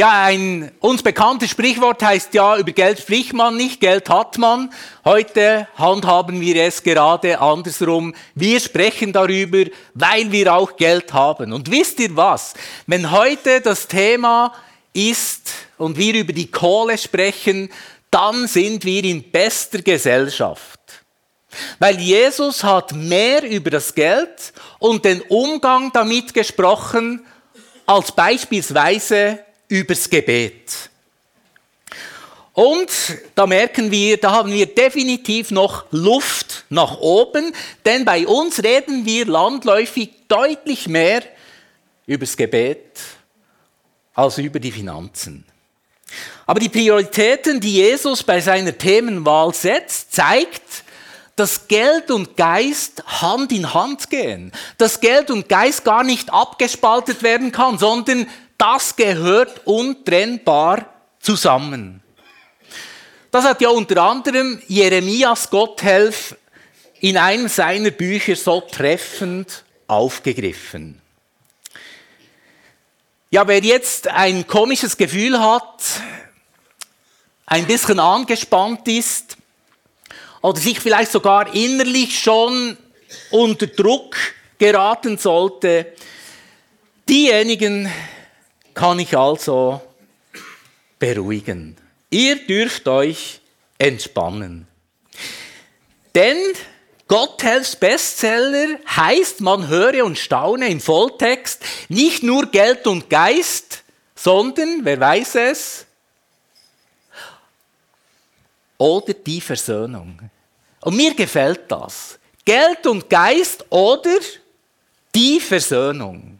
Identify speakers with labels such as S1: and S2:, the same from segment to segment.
S1: Ja, ein uns bekanntes Sprichwort heißt ja, über Geld spricht man nicht, Geld hat man. Heute handhaben wir es gerade andersrum. Wir sprechen darüber, weil wir auch Geld haben. Und wisst ihr was? Wenn heute das Thema ist und wir über die Kohle sprechen, dann sind wir in bester Gesellschaft. Weil Jesus hat mehr über das Geld und den Umgang damit gesprochen, als beispielsweise übers Gebet. Und da merken wir, da haben wir definitiv noch Luft nach oben, denn bei uns reden wir landläufig deutlich mehr übers Gebet als über die Finanzen. Aber die Prioritäten, die Jesus bei seiner Themenwahl setzt, zeigt, dass Geld und Geist Hand in Hand gehen, dass Geld und Geist gar nicht abgespaltet werden kann, sondern das gehört untrennbar zusammen. Das hat ja unter anderem Jeremias Gotthelf in einem seiner Bücher so treffend aufgegriffen. Ja, wer jetzt ein komisches Gefühl hat, ein bisschen angespannt ist oder sich vielleicht sogar innerlich schon unter Druck geraten sollte, diejenigen, kann ich also beruhigen. Ihr dürft euch entspannen. Denn Gotthelfs Bestseller heißt, man höre und staune im Volltext, nicht nur Geld und Geist, sondern, wer weiß es, oder die Versöhnung. Und mir gefällt das. Geld und Geist oder die Versöhnung.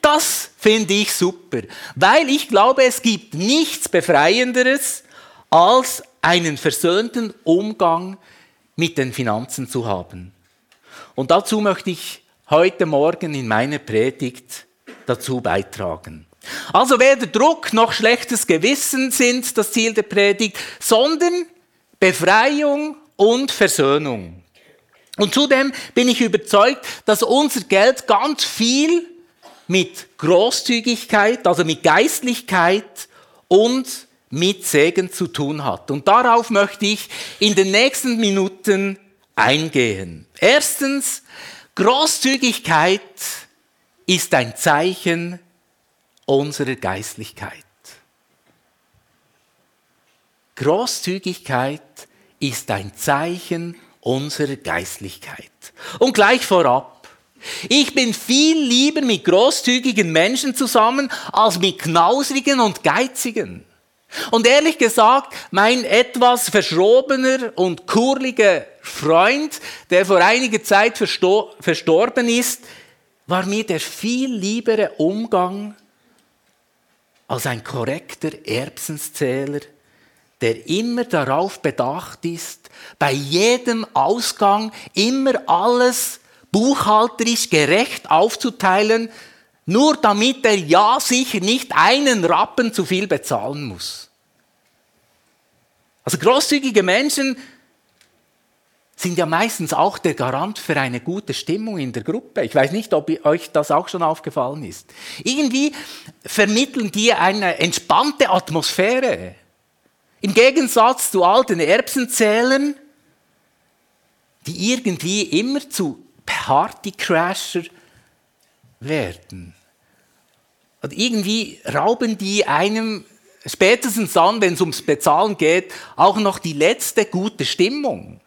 S1: Das finde ich super, weil ich glaube, es gibt nichts Befreienderes, als einen versöhnten Umgang mit den Finanzen zu haben. Und dazu möchte ich heute Morgen in meiner Predigt dazu beitragen. Also weder Druck noch schlechtes Gewissen sind das Ziel der Predigt, sondern Befreiung und Versöhnung. Und zudem bin ich überzeugt, dass unser Geld ganz viel mit Großzügigkeit, also mit Geistlichkeit und mit Segen zu tun hat. Und darauf möchte ich in den nächsten Minuten eingehen. Erstens, Großzügigkeit ist ein Zeichen unserer Geistlichkeit. Großzügigkeit ist ein Zeichen unserer Geistlichkeit. Und gleich vorab, ich bin viel lieber mit großzügigen Menschen zusammen als mit knausrigen und geizigen. Und ehrlich gesagt, mein etwas verschrobener und kurliger Freund, der vor einiger Zeit verstor verstorben ist, war mir der viel liebere Umgang als ein korrekter Erbsenzähler, der immer darauf bedacht ist, bei jedem Ausgang immer alles buchhalterisch gerecht aufzuteilen, nur damit er ja sicher nicht einen Rappen zu viel bezahlen muss. Also großzügige Menschen sind ja meistens auch der Garant für eine gute Stimmung in der Gruppe. Ich weiß nicht, ob euch das auch schon aufgefallen ist. Irgendwie vermitteln die eine entspannte Atmosphäre. Im Gegensatz zu alten Erbsenzählern, die irgendwie immer zu Partycrasher werden. Und irgendwie rauben die einem spätestens dann, wenn es ums Bezahlen geht, auch noch die letzte gute Stimmung.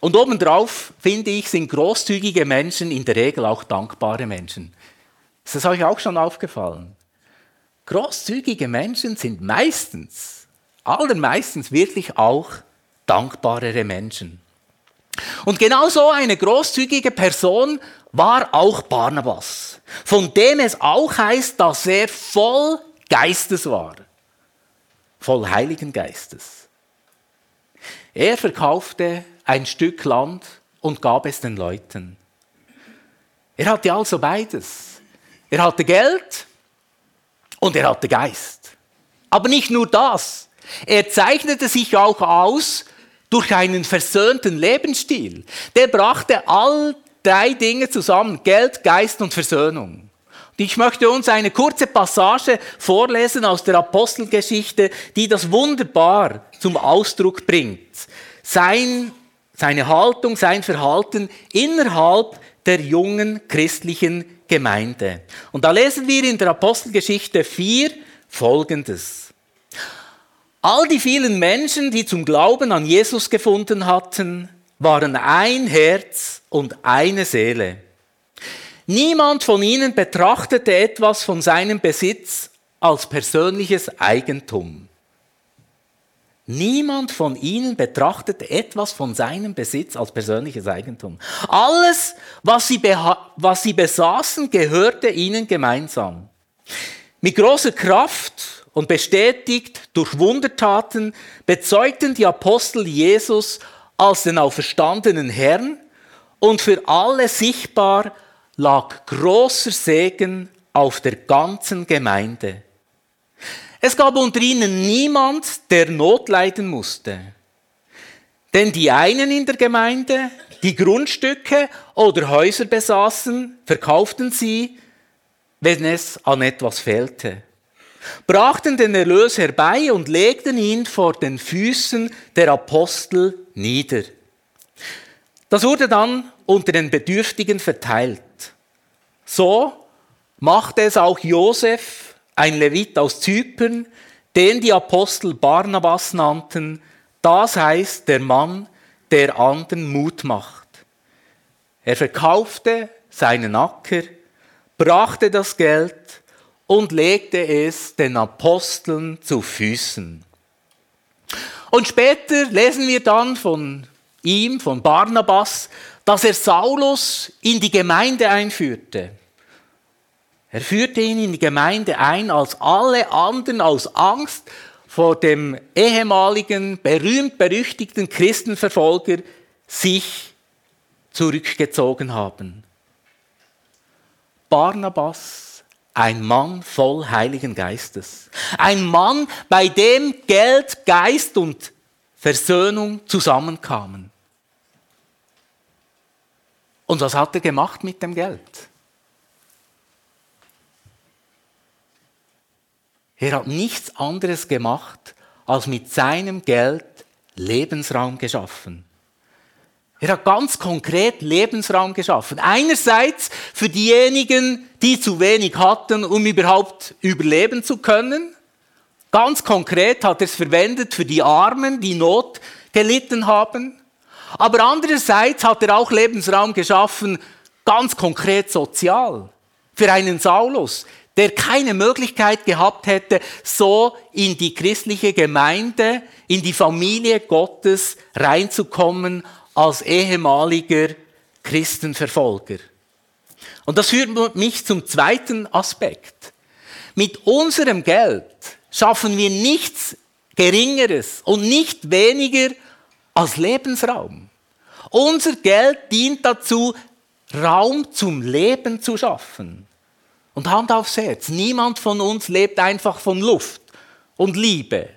S1: Und obendrauf, finde ich, sind großzügige Menschen in der Regel auch dankbare Menschen. Ist das euch auch schon aufgefallen? Großzügige Menschen sind meistens, allermeistens wirklich auch dankbarere Menschen. Und genau so eine großzügige Person war auch Barnabas, von dem es auch heißt, dass er voll Geistes war, voll Heiligen Geistes. Er verkaufte ein Stück Land und gab es den Leuten. Er hatte also beides. Er hatte Geld und er hatte Geist. Aber nicht nur das. Er zeichnete sich auch aus durch einen versöhnten Lebensstil. Der brachte all drei Dinge zusammen, Geld, Geist und Versöhnung. ich möchte uns eine kurze Passage vorlesen aus der Apostelgeschichte, die das wunderbar zum Ausdruck bringt. Sein, seine Haltung, sein Verhalten innerhalb der jungen christlichen Gemeinde. Und da lesen wir in der Apostelgeschichte 4 Folgendes. All die vielen Menschen, die zum Glauben an Jesus gefunden hatten, waren ein Herz und eine Seele. Niemand von ihnen betrachtete etwas von seinem Besitz als persönliches Eigentum. Niemand von ihnen betrachtete etwas von seinem Besitz als persönliches Eigentum. Alles, was sie, was sie besaßen, gehörte ihnen gemeinsam. Mit großer Kraft und bestätigt durch Wundertaten bezeugten die Apostel Jesus als den auferstandenen Herrn und für alle sichtbar lag großer Segen auf der ganzen Gemeinde. Es gab unter ihnen niemand, der Not leiden musste. Denn die einen in der Gemeinde, die Grundstücke oder Häuser besaßen, verkauften sie, wenn es an etwas fehlte, brachten den Erlös herbei und legten ihn vor den Füßen der Apostel nieder. Das wurde dann unter den Bedürftigen verteilt. So machte es auch Josef, ein Levit aus Zypern, den die Apostel Barnabas nannten, das heißt der Mann, der anderen Mut macht. Er verkaufte seinen Acker, brachte das Geld und legte es den Aposteln zu Füßen. Und später lesen wir dann von ihm, von Barnabas, dass er Saulus in die Gemeinde einführte. Er führte ihn in die Gemeinde ein, als alle anderen aus Angst vor dem ehemaligen berühmt-berüchtigten Christenverfolger sich zurückgezogen haben. Barnabas, ein Mann voll Heiligen Geistes. Ein Mann, bei dem Geld, Geist und Versöhnung zusammenkamen. Und was hat er gemacht mit dem Geld? Er hat nichts anderes gemacht, als mit seinem Geld Lebensraum geschaffen. Er hat ganz konkret Lebensraum geschaffen. Einerseits für diejenigen, die zu wenig hatten, um überhaupt überleben zu können. Ganz konkret hat er es verwendet für die Armen, die Not gelitten haben. Aber andererseits hat er auch Lebensraum geschaffen, ganz konkret sozial. Für einen Saulus, der keine Möglichkeit gehabt hätte, so in die christliche Gemeinde, in die Familie Gottes reinzukommen als ehemaliger Christenverfolger. Und das führt mich zum zweiten Aspekt. Mit unserem Geld schaffen wir nichts Geringeres und nicht weniger als Lebensraum. Unser Geld dient dazu, Raum zum Leben zu schaffen. Und Hand aufs Herz, niemand von uns lebt einfach von Luft und Liebe.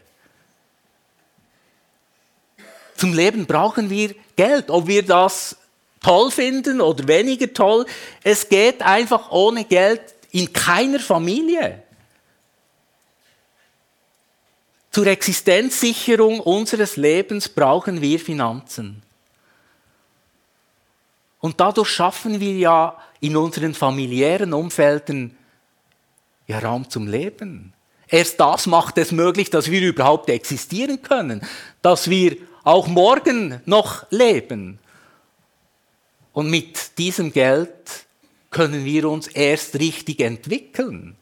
S1: Zum Leben brauchen wir Geld, ob wir das toll finden oder weniger toll. Es geht einfach ohne Geld in keiner Familie. Zur Existenzsicherung unseres Lebens brauchen wir Finanzen. Und dadurch schaffen wir ja in unseren familiären Umfelden ja Raum zum Leben. Erst das macht es möglich, dass wir überhaupt existieren können, dass wir auch morgen noch leben. Und mit diesem Geld können wir uns erst richtig entwickeln.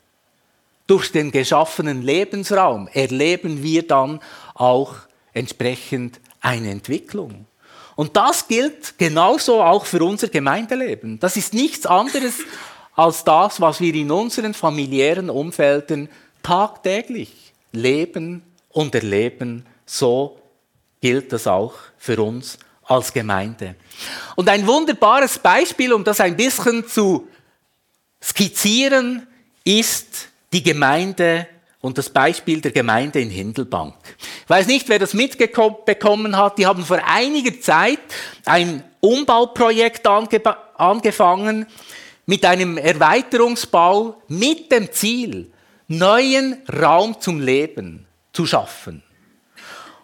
S1: Durch den geschaffenen Lebensraum erleben wir dann auch entsprechend eine Entwicklung. Und das gilt genauso auch für unser Gemeindeleben. Das ist nichts anderes als das, was wir in unseren familiären Umfelden tagtäglich leben und erleben. So gilt das auch für uns als Gemeinde. Und ein wunderbares Beispiel, um das ein bisschen zu skizzieren, ist die Gemeinde und das Beispiel der Gemeinde in Hindelbank. Ich weiß nicht, wer das mitbekommen hat. Die haben vor einiger Zeit ein Umbauprojekt ange angefangen mit einem Erweiterungsbau mit dem Ziel, neuen Raum zum Leben zu schaffen.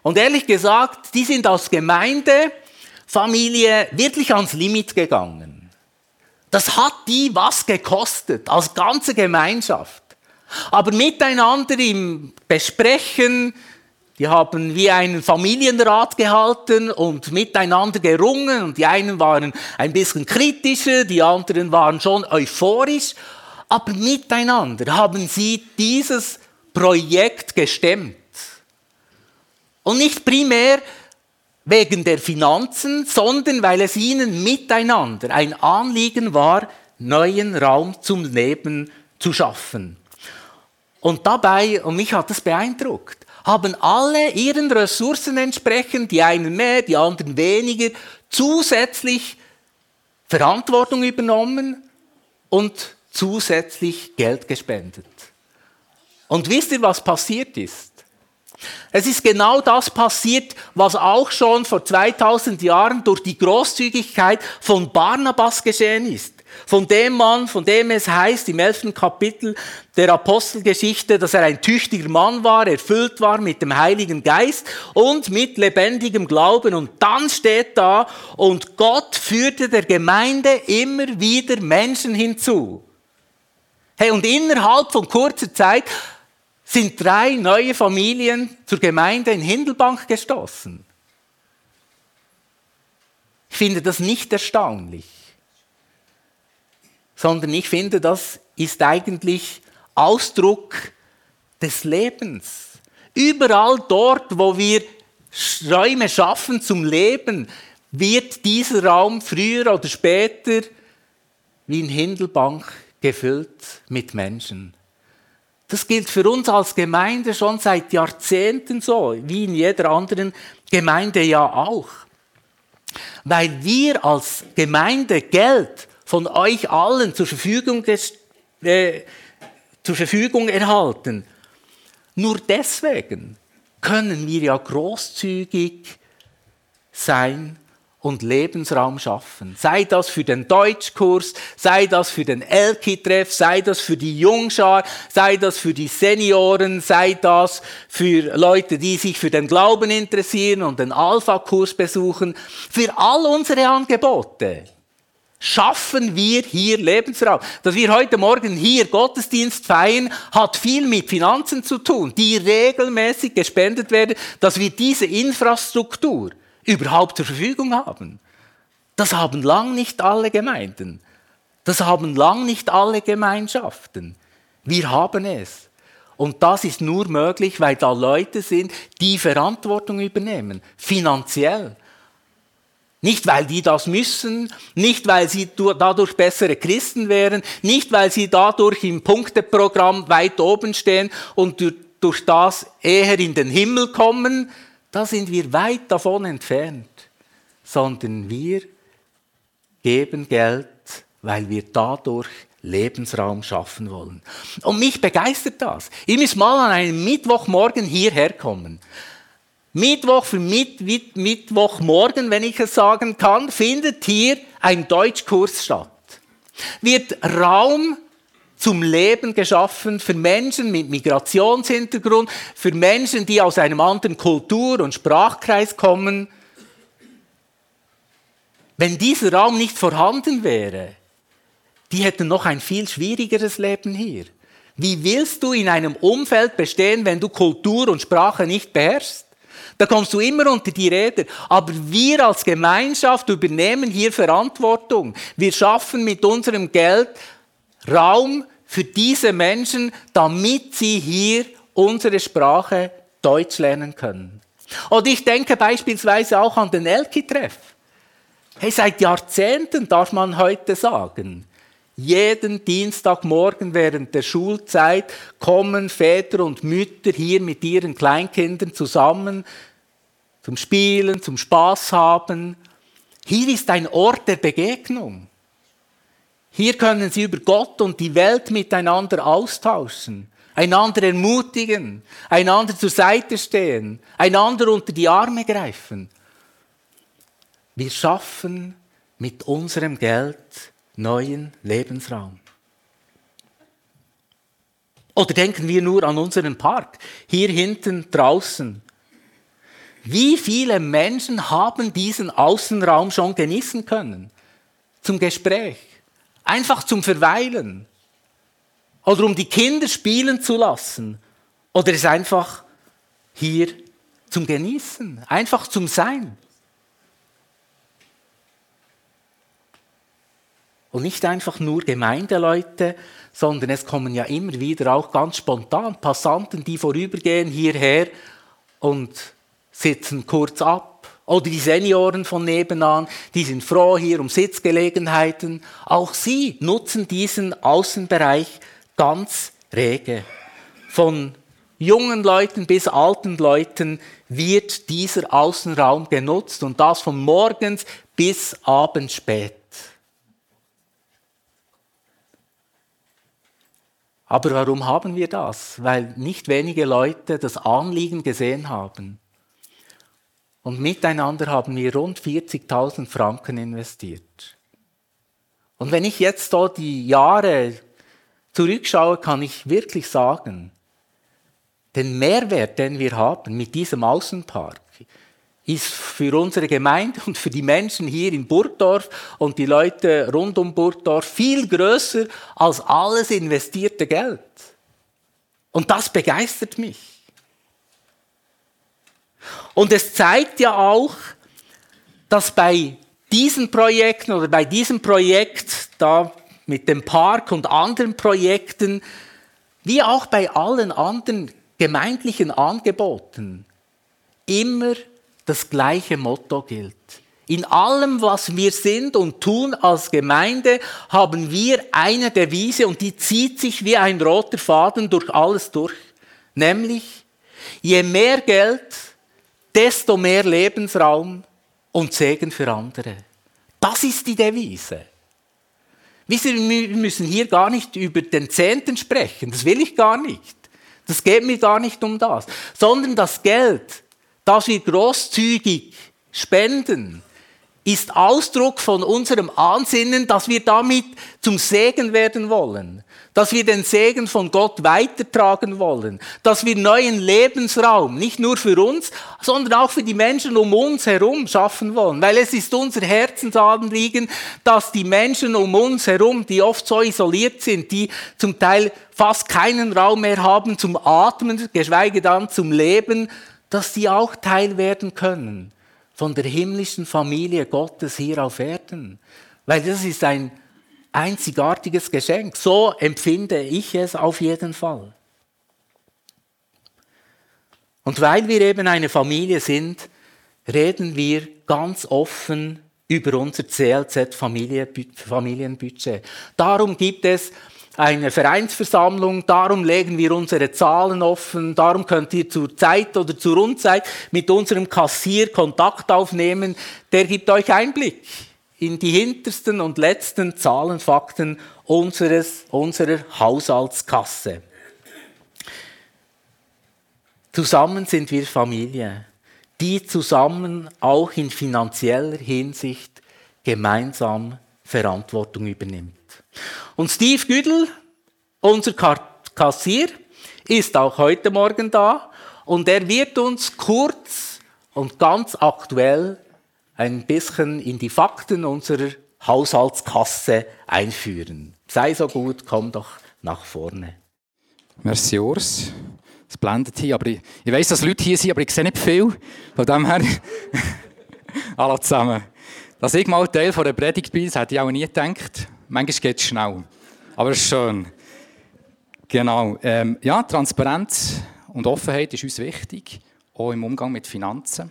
S1: Und ehrlich gesagt, die sind als Gemeindefamilie wirklich ans Limit gegangen. Das hat die was gekostet, als ganze Gemeinschaft. Aber miteinander im Besprechen, die haben wie einen Familienrat gehalten und miteinander gerungen und die einen waren ein bisschen kritischer, die anderen waren schon euphorisch, aber miteinander haben sie dieses Projekt gestemmt. Und nicht primär wegen der Finanzen, sondern weil es ihnen miteinander ein Anliegen war, neuen Raum zum Leben zu schaffen. Und dabei, und mich hat das beeindruckt, haben alle ihren Ressourcen entsprechend, die einen mehr, die anderen weniger, zusätzlich Verantwortung übernommen und zusätzlich Geld gespendet. Und wisst ihr, was passiert ist? Es ist genau das passiert, was auch schon vor 2000 Jahren durch die Großzügigkeit von Barnabas geschehen ist. Von dem Mann, von dem es heißt im elften Kapitel der Apostelgeschichte, dass er ein tüchtiger Mann war, erfüllt war mit dem Heiligen Geist und mit lebendigem Glauben. Und dann steht da, und Gott führte der Gemeinde immer wieder Menschen hinzu. Hey, und innerhalb von kurzer Zeit sind drei neue Familien zur Gemeinde in Hindelbank gestoßen. Ich finde das nicht erstaunlich, sondern ich finde, das ist eigentlich Ausdruck des Lebens. Überall dort, wo wir Räume schaffen zum Leben, wird dieser Raum früher oder später wie in Hindelbank gefüllt mit Menschen. Das gilt für uns als Gemeinde schon seit Jahrzehnten so, wie in jeder anderen Gemeinde ja auch. Weil wir als Gemeinde Geld von euch allen zur Verfügung, des, äh, zur Verfügung erhalten. Nur deswegen können wir ja großzügig sein und Lebensraum schaffen. Sei das für den Deutschkurs, sei das für den Elki-Treff, sei das für die Jungschar, sei das für die Senioren, sei das für Leute, die sich für den Glauben interessieren und den Alpha-Kurs besuchen. Für all unsere Angebote schaffen wir hier Lebensraum. Dass wir heute Morgen hier Gottesdienst feiern, hat viel mit Finanzen zu tun, die regelmäßig gespendet werden, dass wir diese Infrastruktur überhaupt zur Verfügung haben. Das haben lang nicht alle Gemeinden. Das haben lang nicht alle Gemeinschaften. Wir haben es. Und das ist nur möglich, weil da Leute sind, die Verantwortung übernehmen, finanziell. Nicht, weil die das müssen, nicht, weil sie dadurch bessere Christen wären, nicht, weil sie dadurch im Punkteprogramm weit oben stehen und durch das eher in den Himmel kommen, da sind wir weit davon entfernt, sondern wir geben Geld, weil wir dadurch Lebensraum schaffen wollen. Und mich begeistert das. Ihr müsst mal an einem Mittwochmorgen hierher kommen. Mittwoch für Mitt Mittwochmorgen, wenn ich es sagen kann, findet hier ein Deutschkurs statt. Wird Raum zum Leben geschaffen für Menschen mit Migrationshintergrund, für Menschen, die aus einem anderen Kultur- und Sprachkreis kommen. Wenn dieser Raum nicht vorhanden wäre, die hätten noch ein viel schwierigeres Leben hier. Wie willst du in einem Umfeld bestehen, wenn du Kultur und Sprache nicht beherrschst? Da kommst du immer unter die Räder. Aber wir als Gemeinschaft übernehmen hier Verantwortung. Wir schaffen mit unserem Geld Raum für diese Menschen, damit sie hier unsere Sprache Deutsch lernen können. Und ich denke beispielsweise auch an den Elki-Treff. Hey, seit Jahrzehnten darf man heute sagen, jeden Dienstagmorgen während der Schulzeit kommen Väter und Mütter hier mit ihren Kleinkindern zusammen zum Spielen, zum Spaß haben. Hier ist ein Ort der Begegnung. Hier können sie über Gott und die Welt miteinander austauschen, einander ermutigen, einander zur Seite stehen, einander unter die Arme greifen. Wir schaffen mit unserem Geld neuen Lebensraum. Oder denken wir nur an unseren Park, hier hinten draußen. Wie viele Menschen haben diesen Außenraum schon genießen können? Zum Gespräch, einfach zum Verweilen. Oder um die Kinder spielen zu lassen. Oder es einfach hier zum Genießen, einfach zum Sein. Und nicht einfach nur Gemeindeleute, sondern es kommen ja immer wieder auch ganz spontan Passanten, die vorübergehen hierher und sitzen kurz ab. Oder die Senioren von nebenan, die sind froh hier um Sitzgelegenheiten. Auch sie nutzen diesen Außenbereich ganz rege. Von jungen Leuten bis alten Leuten wird dieser Außenraum genutzt und das von morgens bis abends spät. Aber warum haben wir das? Weil nicht wenige Leute das Anliegen gesehen haben. Und miteinander haben wir rund 40.000 Franken investiert. Und wenn ich jetzt so die Jahre zurückschaue, kann ich wirklich sagen, den Mehrwert, den wir haben mit diesem Außenpark, ist für unsere Gemeinde und für die Menschen hier in Burgdorf und die Leute rund um Burgdorf viel größer als alles investierte Geld. Und das begeistert mich. Und es zeigt ja auch, dass bei diesen Projekten oder bei diesem Projekt da mit dem Park und anderen Projekten, wie auch bei allen anderen gemeindlichen Angeboten, immer das gleiche Motto gilt. In allem, was wir sind und tun als Gemeinde, haben wir eine Devise und die zieht sich wie ein roter Faden durch alles durch. Nämlich, je mehr Geld, desto mehr Lebensraum und Segen für andere. Das ist die Devise. Wir müssen hier gar nicht über den Zehnten sprechen, das will ich gar nicht. Das geht mir gar nicht um das, sondern das Geld, dass wir großzügig spenden, ist Ausdruck von unserem Ansinnen, dass wir damit zum Segen werden wollen, dass wir den Segen von Gott weitertragen wollen, dass wir neuen Lebensraum nicht nur für uns, sondern auch für die Menschen um uns herum schaffen wollen, weil es ist unser Herzensanliegen, dass die Menschen um uns herum, die oft so isoliert sind, die zum Teil fast keinen Raum mehr haben zum Atmen, geschweige dann zum Leben, dass die auch Teil werden können von der himmlischen Familie Gottes hier auf Erden. Weil das ist ein einzigartiges Geschenk. So empfinde ich es auf jeden Fall. Und weil wir eben eine Familie sind, reden wir ganz offen über unser CLZ Familienbudget. Darum gibt es eine Vereinsversammlung, darum legen wir unsere Zahlen offen, darum könnt ihr zur Zeit oder zur Unzeit mit unserem Kassier Kontakt aufnehmen, der gibt euch Einblick in die hintersten und letzten Zahlenfakten unseres, unserer Haushaltskasse. Zusammen sind wir Familie, die zusammen auch in finanzieller Hinsicht gemeinsam Verantwortung übernimmt. Und Steve Güdel, unser Kassier, ist auch heute Morgen da und er wird uns kurz und ganz aktuell ein bisschen in die Fakten unserer Haushaltskasse einführen. Sei so gut, komm doch nach vorne.
S2: Merci, Urs. Es blendet hier, aber ich, ich weiss, dass Leute hier sind, aber ich sehe nicht viel. Von dem her, alle zusammen. Dass ich mal Teil der Predigt bin, das hätte ich auch nie gedacht. Manchmal geht es schnell. Aber es ist schön. Genau. Ähm, ja, Transparenz und Offenheit ist uns wichtig, auch im Umgang mit Finanzen.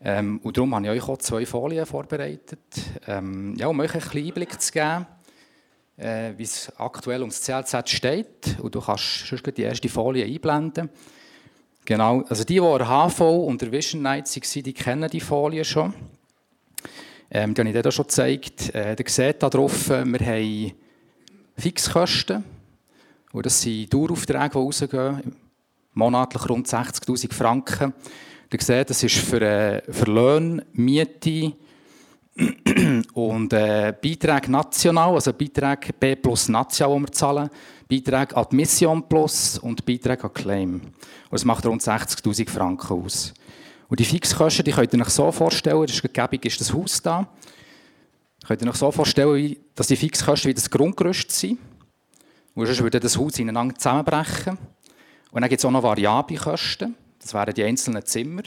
S2: Ähm, und darum habe ich euch auch zwei Folien vorbereitet, ähm, ja, um euch einen Einblick zu geben, äh, wie es aktuell ums CLZ steht. Und du kannst die erste Folie einblenden. Genau, also die, die an der HV und der Vision Night waren, die kennen die Folie schon. Ähm, die habe ich dir schon gezeigt. Äh, ihr seht hier drauf, äh, wir haben Fixkosten. Und das sind Daueraufträge, die rausgehen. Monatlich rund 60'000 Franken. Ihr seht, das ist für, äh, für Löhne, Miete, Und äh, Beiträge national, also Beiträge B plus national, die wir zahlen, Beiträge Admission Plus und Beiträge an Claim. Und das macht rund 60'000 Franken aus. Und die Fixkosten, die könnt ihr euch so vorstellen, das ist gegeben, ist das Haus da. Könnt ihr euch so vorstellen, dass die Fixkosten wie das Grundgerüst sind. Und sonst würde das Haus ineinander zusammenbrechen. Und dann gibt es auch noch variable Kosten. Das wären die einzelnen Zimmer.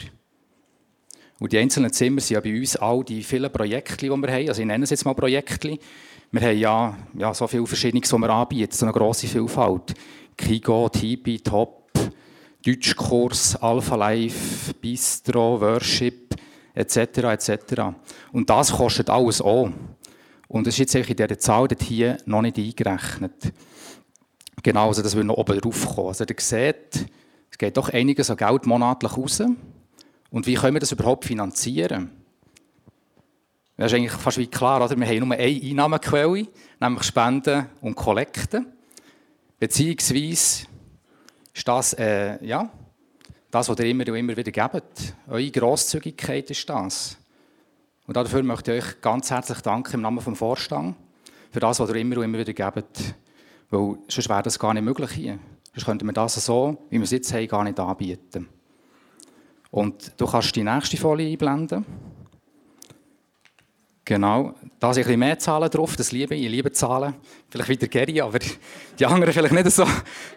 S2: Und die einzelnen Zimmer sind ja bei uns all die vielen Projekte, die wir haben. Also ich nenne es jetzt mal Projekte. Wir haben ja, ja so viele verschiedene, die wir anbieten, so eine grosse Vielfalt. Kigo, Tibi, Top, Deutschkurs, Alpha Life, Bistro, Worship, etc. etc. Und das kostet alles auch. Und das ist jetzt in dieser Zahl hier noch nicht eingerechnet. Genau, also das will noch oben drauf kommen. Also ihr seht, es geht doch einiges an Geld monatlich raus. Und wie können wir das überhaupt finanzieren? Das ist eigentlich fast wie klar, oder? wir haben nur eine Einnahmequelle, nämlich Spenden und Kollekten. Beziehungsweise ist das, äh, ja, das, was ihr immer und immer wieder gebt. Eure Grosszügigkeit ist das. Und dafür möchte ich euch ganz herzlich danken im Namen des Vorstands für das, was ihr immer und immer wieder gebt. Weil sonst wäre das gar nicht möglich hier. Sonst könnten wir das so, wie wir es jetzt haben, gar nicht anbieten. Und du kannst die nächste Folie einblenden. Genau, da sind ein bisschen mehr Zahlen drauf, das liebe ich, ich liebe Zahlen. Vielleicht wieder Gary, aber die anderen vielleicht nicht so.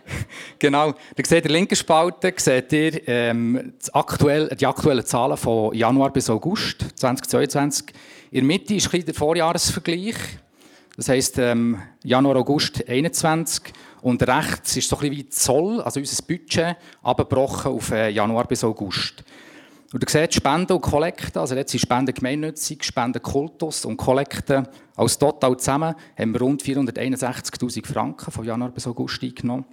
S2: genau, da seht ihr in der linken Spalte seht ihr, ähm, aktuell, die aktuellen Zahlen von Januar bis August 2022. In der Mitte ist ein der Vorjahresvergleich. Das heisst, ähm, Januar, August 2021. Und rechts ist so ein wie Zoll, also unser Budget, abgebrochen auf äh, Januar bis August. Und ihr seht, Spenden und Kollekten, also jetzt sind Spenden gemeinnützig, Spenden Kultus und Kollekten als total zusammen haben wir rund 461'000 Franken von Januar bis August eingenommen.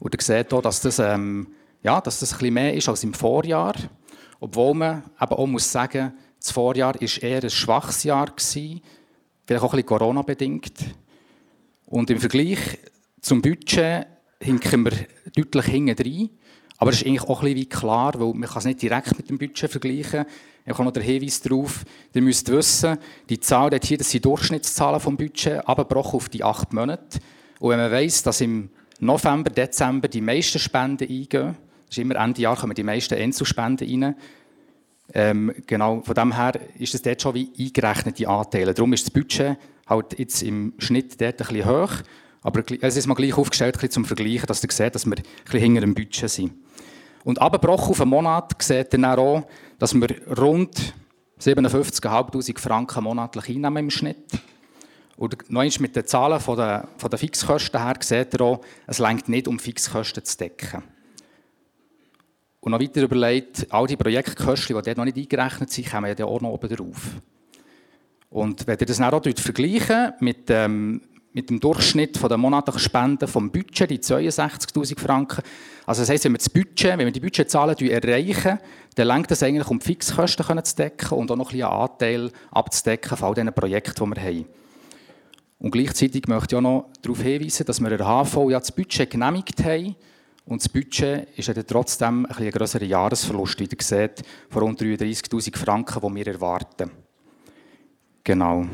S2: Und ihr seht hier, dass das, ähm, ja, dass das ein bisschen mehr ist als im Vorjahr, obwohl man aber auch muss sagen, das Vorjahr war eher ein schwaches Jahr, gewesen, vielleicht auch ein bisschen Corona-bedingt. Und im Vergleich zum Budget hinken wir deutlich hinten rein. Aber es ist eigentlich auch ein bisschen klar, weil man kann es nicht direkt mit dem Budget vergleichen. Ich habe noch den Hinweis darauf, ihr müsst wissen, die Zahl dort hier, das sind Durchschnittszahlen vom Budget, abgebrochen auf die acht Monate. Und wenn man weiss, dass im November, Dezember die meisten Spenden eingehen, das ist immer Ende Jahr kommen die meisten Einzelspenden rein, ähm, genau, von dem her ist es dort schon wie eingerechnete Anteile. Darum ist das Budget halt jetzt im Schnitt dort ein bisschen hoch, aber es ist mal gleich aufgestellt, ein zum Vergleichen, dass ihr seht, dass wir ein bisschen hinter dem Budget sind. Und abgebrochen auf einen Monat seht ihr dann auch, dass wir rund 57'500 Franken monatlich einnehmen im Schnitt. Und noch mit den Zahlen von der, von der Fixkosten her seht ihr auch, es reicht nicht, um Fixkosten zu decken. Und noch weiter überlegt, all die Projektkosten, die dort noch nicht eingerechnet sind, kommen ja auch noch oben drauf. Und wenn ihr das dann auch vergleichen mit, ähm, mit dem Durchschnitt der monatlichen Spenden vom Budget, die 62'000 Franken. Also das heisst, wenn wir das Budget, wenn wir die Budgetzahlen erreichen, dann lenkt das eigentlich, um die Fixkosten zu decken und auch noch ein bisschen Anteil abzudecken von all diesen Projekten, die wir haben. Und gleichzeitig möchte ich auch noch darauf hinweisen, dass wir in der HV ja das Budget genehmigt haben. Und das Budget ist ja trotzdem ein, ein grösserer Jahresverlust, wie ihr seht, von rund 33'000 Franken, die wir erwarten. Genau.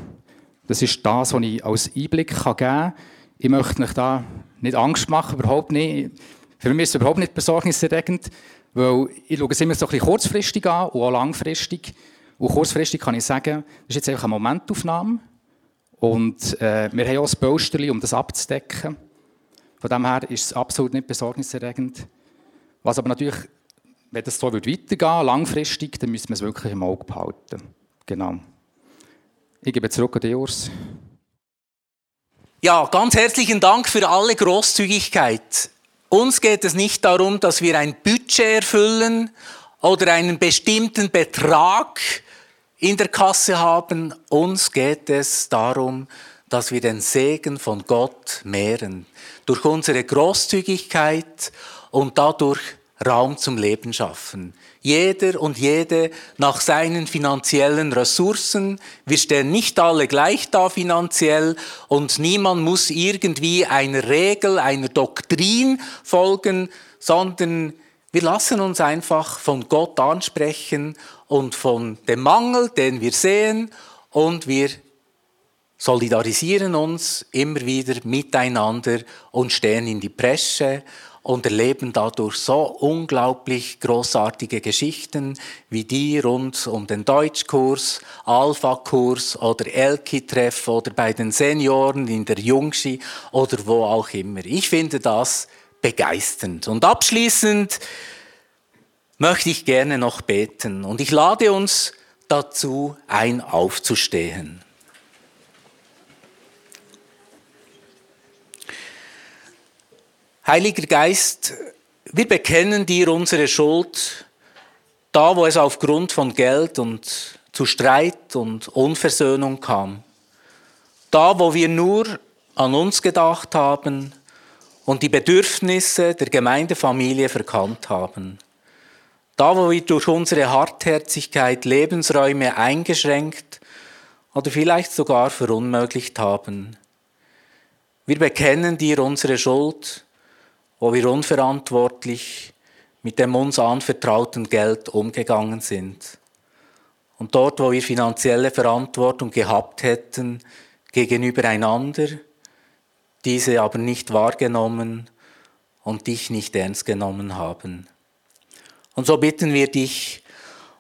S2: Das ist das, was ich als Einblick geben kann. Ich möchte euch da nicht Angst machen, überhaupt nicht. Für mich ist es überhaupt nicht besorgniserregend, weil ich schaue es immer so ein bisschen kurzfristig an und auch langfristig. Und kurzfristig kann ich sagen, das ist jetzt einfach eine Momentaufnahme. Und äh, wir haben auch ein Posterli, um das abzudecken. Von dem her ist es absolut nicht besorgniserregend. Was aber natürlich, wenn das so weitergehen würde, langfristig, dann müssen wir es wirklich im Auge behalten. Genau. Ich gebe zurück an die Urs.
S1: Ja, ganz herzlichen Dank für alle Großzügigkeit. Uns geht es nicht darum, dass wir ein Budget erfüllen oder einen bestimmten Betrag in der Kasse haben. Uns geht es darum, dass wir den Segen von Gott mehren. Durch unsere Großzügigkeit und dadurch Raum zum Leben schaffen. Jeder und jede nach seinen finanziellen Ressourcen. Wir stehen nicht alle gleich da finanziell und niemand muss irgendwie einer Regel, einer Doktrin folgen, sondern wir lassen uns einfach von Gott ansprechen und von dem Mangel, den wir sehen und wir solidarisieren uns immer wieder miteinander und stehen in die Bresche und erleben dadurch so unglaublich großartige Geschichten wie die rund um den Deutschkurs, Alpha-Kurs oder Elki-Treff oder bei den Senioren in der Jungschi oder wo auch immer. Ich finde das begeisternd. Und abschließend möchte ich gerne noch beten und ich lade uns dazu ein, aufzustehen. Heiliger Geist, wir bekennen dir unsere Schuld, da wo es aufgrund von Geld und zu Streit und Unversöhnung kam. Da wo wir nur an uns gedacht haben und die Bedürfnisse der Gemeindefamilie verkannt haben. Da wo wir durch unsere Hartherzigkeit Lebensräume eingeschränkt oder vielleicht sogar verunmöglicht haben. Wir bekennen dir unsere Schuld wo wir unverantwortlich mit dem uns anvertrauten Geld umgegangen sind. Und dort, wo wir finanzielle Verantwortung gehabt hätten gegenüber einander, diese aber nicht wahrgenommen und dich nicht ernst genommen haben. Und so bitten wir dich,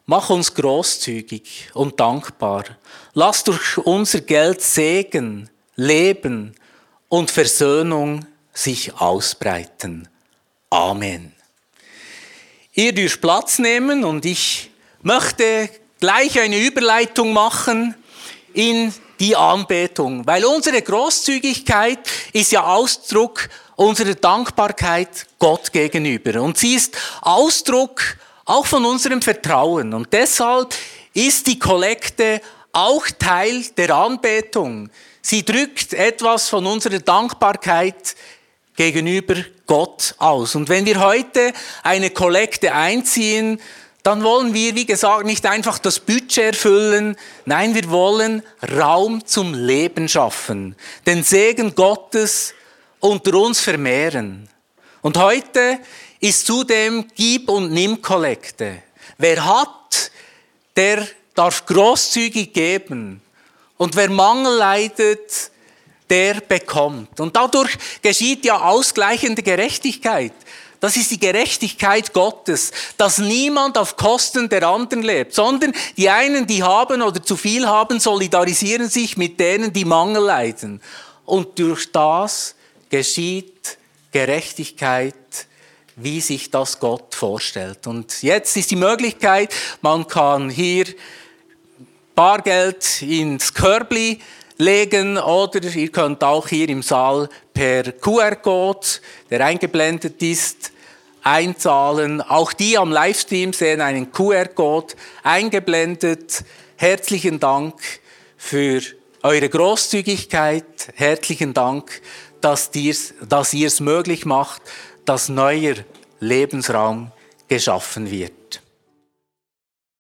S1: mach uns großzügig und dankbar. Lass durch unser Geld Segen, Leben und Versöhnung sich ausbreiten. Amen. Ihr dürft Platz nehmen und ich möchte gleich eine Überleitung machen in die Anbetung, weil unsere Großzügigkeit ist ja Ausdruck unserer Dankbarkeit Gott gegenüber und sie ist Ausdruck auch von unserem Vertrauen und deshalb ist die Kollekte auch Teil der Anbetung. Sie drückt etwas von unserer Dankbarkeit gegenüber Gott aus. Und wenn wir heute eine Kollekte einziehen, dann wollen wir, wie gesagt, nicht einfach das Budget erfüllen, nein, wir wollen Raum zum Leben schaffen, den Segen Gottes unter uns vermehren. Und heute ist zudem Gib- und Nimm-Kollekte. Wer hat, der darf großzügig geben. Und wer Mangel leidet, der bekommt. Und dadurch geschieht ja ausgleichende Gerechtigkeit. Das ist die Gerechtigkeit Gottes, dass niemand auf Kosten der anderen lebt, sondern die einen, die haben oder zu viel haben, solidarisieren sich mit denen, die Mangel leiden. Und durch das geschieht Gerechtigkeit, wie sich das Gott vorstellt. Und jetzt ist die Möglichkeit, man kann hier Bargeld ins Körbli legen oder ihr könnt auch hier im Saal per QR-Code, der eingeblendet ist, einzahlen. Auch die am Livestream sehen einen QR-Code eingeblendet. Herzlichen Dank für eure Großzügigkeit. Herzlichen Dank, dass, dass ihr es möglich macht, dass neuer Lebensraum geschaffen wird.